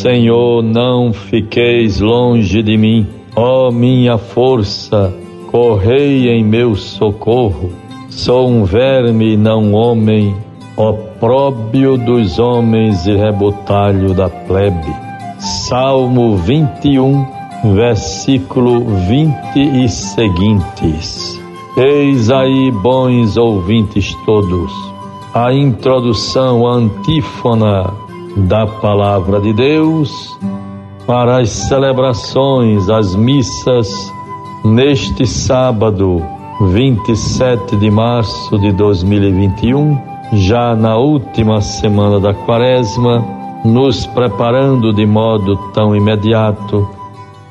Senhor, não fiqueis longe de mim, ó minha força, correi em meu socorro. Sou um verme, não homem, opróbio dos homens e rebotalho da plebe. Salmo 21, versículo 20 e seguintes. Eis aí, bons ouvintes todos, a introdução, antífona da Palavra de Deus para as celebrações, as missas, neste sábado, 27 de março de 2021, já na última semana da Quaresma, nos preparando de modo tão imediato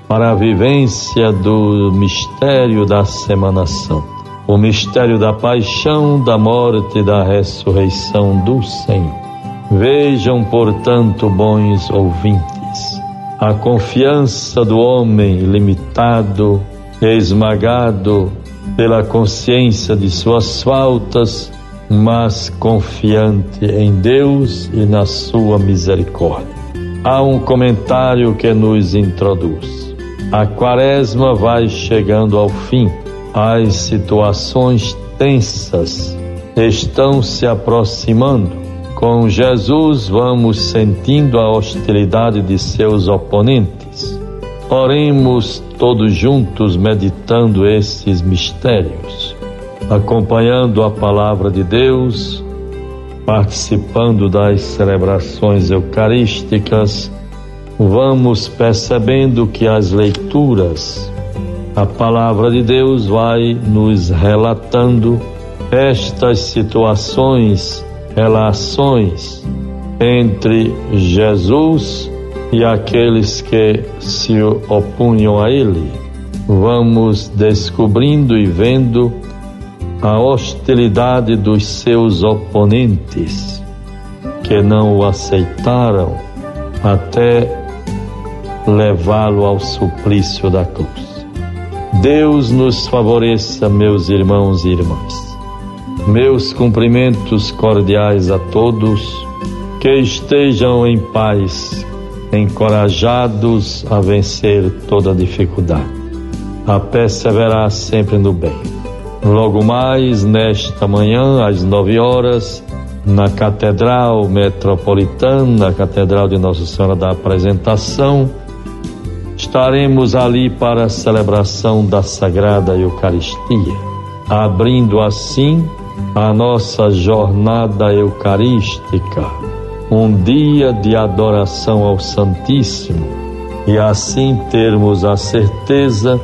para a vivência do mistério da Semana Santa, o mistério da paixão, da morte e da ressurreição do Senhor. Vejam, portanto, bons ouvintes, a confiança do homem limitado, esmagado pela consciência de suas faltas, mas confiante em Deus e na sua misericórdia. Há um comentário que nos introduz. A quaresma vai chegando ao fim, as situações tensas estão se aproximando com Jesus, vamos sentindo a hostilidade de seus oponentes. Oremos todos juntos meditando esses mistérios, acompanhando a palavra de Deus, participando das celebrações eucarísticas, vamos percebendo que as leituras, a palavra de Deus vai nos relatando estas situações relações entre Jesus e aqueles que se opunham a ele. Vamos descobrindo e vendo a hostilidade dos seus oponentes, que não o aceitaram até levá-lo ao suplício da cruz. Deus nos favoreça, meus irmãos e irmãs. Meus cumprimentos cordiais a todos, que estejam em paz, encorajados a vencer toda dificuldade, a perseverar sempre no bem. Logo mais, nesta manhã, às nove horas, na Catedral Metropolitana, na Catedral de Nossa Senhora da Apresentação, estaremos ali para a celebração da Sagrada Eucaristia, abrindo assim a nossa jornada eucarística, um dia de adoração ao Santíssimo, e assim termos a certeza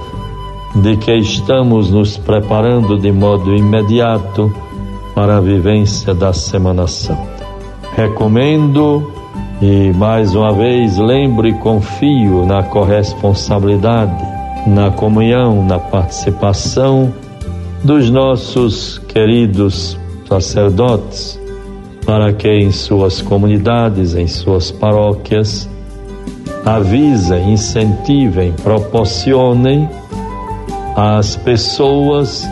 de que estamos nos preparando de modo imediato para a vivência da Semana Santa. Recomendo e mais uma vez lembro e confio na corresponsabilidade, na comunhão, na participação dos nossos queridos sacerdotes, para que em suas comunidades, em suas paróquias, avisem, incentivem, proporcionem às pessoas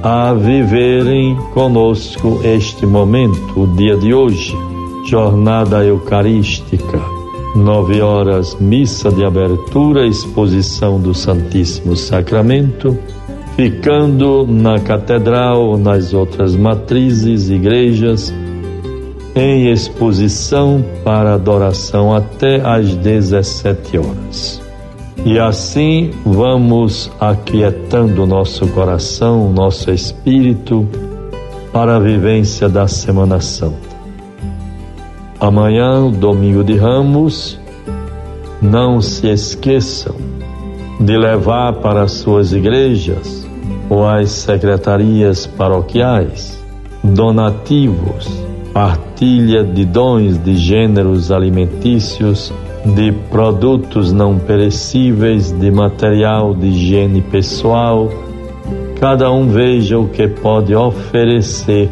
a viverem conosco este momento, o dia de hoje, jornada eucarística, nove horas, missa de abertura, exposição do Santíssimo Sacramento ficando na catedral, nas outras matrizes, igrejas, em exposição para adoração até às 17 horas. E assim vamos aquietando nosso coração, nosso espírito para a vivência da Semana Santa. Amanhã, domingo de Ramos, não se esqueçam de levar para suas igrejas ou às secretarias paroquiais, donativos, partilha de dons de gêneros alimentícios, de produtos não perecíveis, de material de higiene pessoal. Cada um veja o que pode oferecer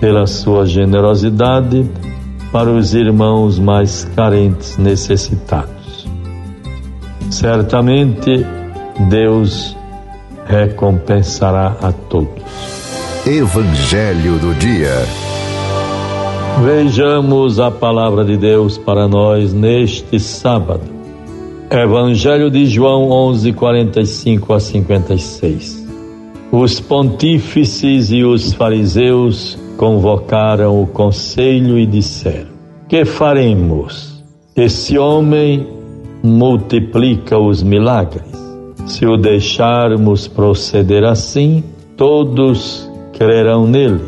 pela sua generosidade para os irmãos mais carentes, necessitados. Certamente Deus recompensará a todos. Evangelho do Dia. Vejamos a palavra de Deus para nós neste sábado. Evangelho de João 11, 45 a 56. Os pontífices e os fariseus convocaram o conselho e disseram: Que faremos? Esse homem multiplica os milagres. Se o deixarmos proceder assim, todos crerão nele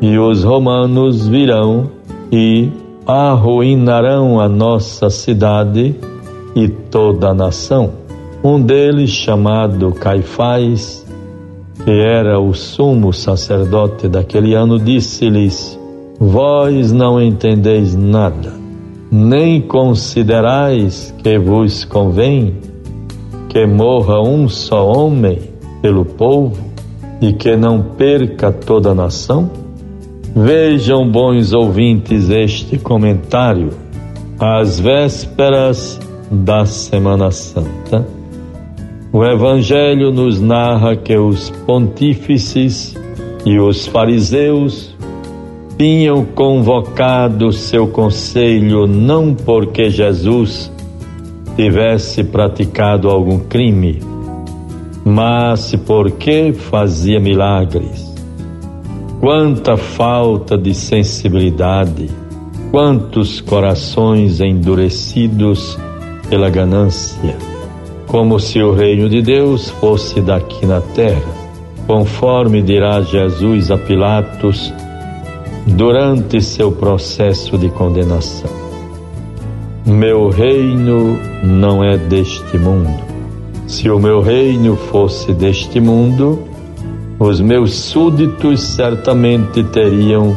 e os romanos virão e arruinarão a nossa cidade e toda a nação. Um deles, chamado Caifás, que era o sumo sacerdote daquele ano, disse-lhes: Vós não entendeis nada, nem considerais que vos convém que morra um só homem pelo povo e que não perca toda a nação? Vejam, bons ouvintes, este comentário às vésperas da Semana Santa. O Evangelho nos narra que os pontífices e os fariseus tinham convocado seu conselho não porque Jesus tivesse praticado algum crime, mas porque fazia milagres Quanta falta de sensibilidade, quantos corações endurecidos pela ganância, como se o reino de Deus fosse daqui na terra, conforme dirá Jesus a Pilatos durante seu processo de condenação. Meu reino não é deste mundo. Se o meu reino fosse deste mundo, os meus súditos certamente teriam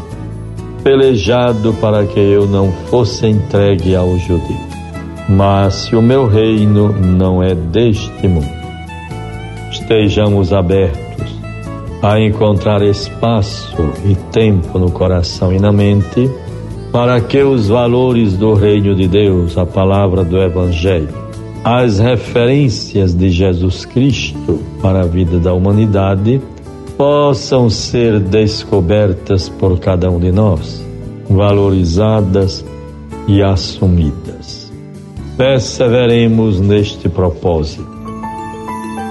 pelejado para que eu não fosse entregue aos judeus. Mas se o meu reino não é deste mundo, estejamos abertos a encontrar espaço e tempo no coração e na mente para que os valores do reino de Deus, a palavra do Evangelho, as referências de Jesus Cristo para a vida da humanidade, possam ser descobertas por cada um de nós, valorizadas e assumidas. Perseveremos neste propósito.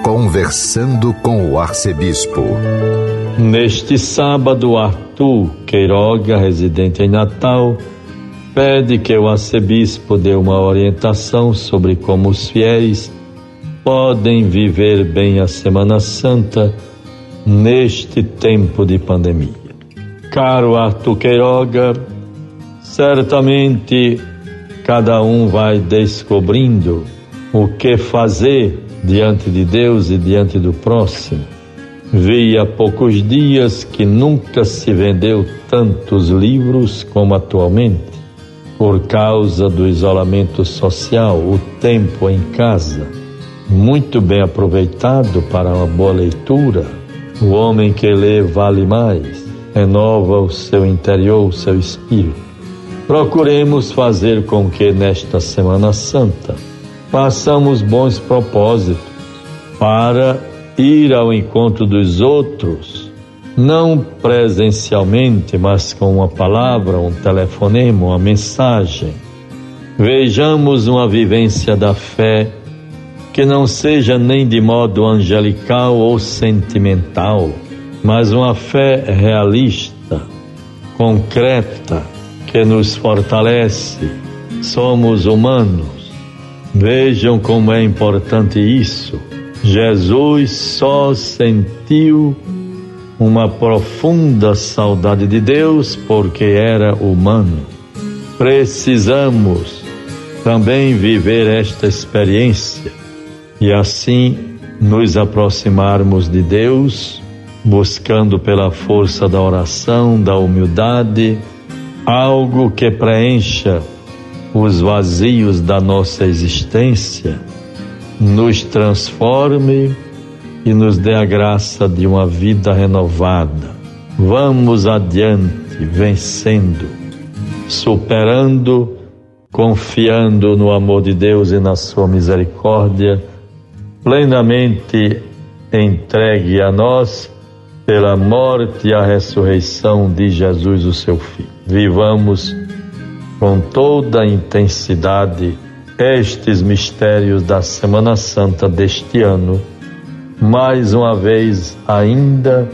Conversando com o arcebispo. Neste sábado, Arthur Queiroga, residente em Natal, pede que o arcebispo dê uma orientação sobre como os fiéis podem viver bem a Semana Santa neste tempo de pandemia. Caro Arthur Queiroga, certamente cada um vai descobrindo o que fazer diante de Deus e diante do próximo. Vi há poucos dias que nunca se vendeu tantos livros como atualmente, por causa do isolamento social, o tempo em casa, muito bem aproveitado para uma boa leitura o homem que lê vale mais, renova o seu interior, o seu espírito. Procuremos fazer com que nesta Semana Santa façamos bons propósitos para ir ao encontro dos outros, não presencialmente, mas com uma palavra, um telefonema, uma mensagem. Vejamos uma vivência da fé que não seja nem de modo angelical ou sentimental, mas uma fé realista, concreta, que nos fortalece. Somos humanos. Vejam como é importante isso. Jesus só sentiu uma profunda saudade de Deus porque era humano. Precisamos também viver esta experiência e assim nos aproximarmos de Deus, buscando pela força da oração, da humildade, algo que preencha os vazios da nossa existência, nos transforme e nos dê a graça de uma vida renovada. Vamos adiante, vencendo, superando, confiando no amor de Deus e na sua misericórdia plenamente entregue a nós pela morte e a ressurreição de Jesus, o seu Filho. Vivamos com toda a intensidade estes mistérios da Semana Santa deste ano, mais uma vez ainda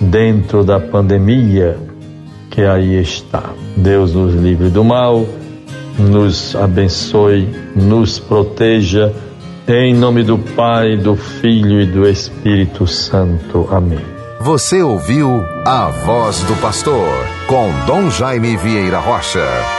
dentro da pandemia que aí está. Deus nos livre do mal, nos abençoe, nos proteja. Em nome do Pai, do Filho e do Espírito Santo. Amém. Você ouviu a voz do pastor com Dom Jaime Vieira Rocha.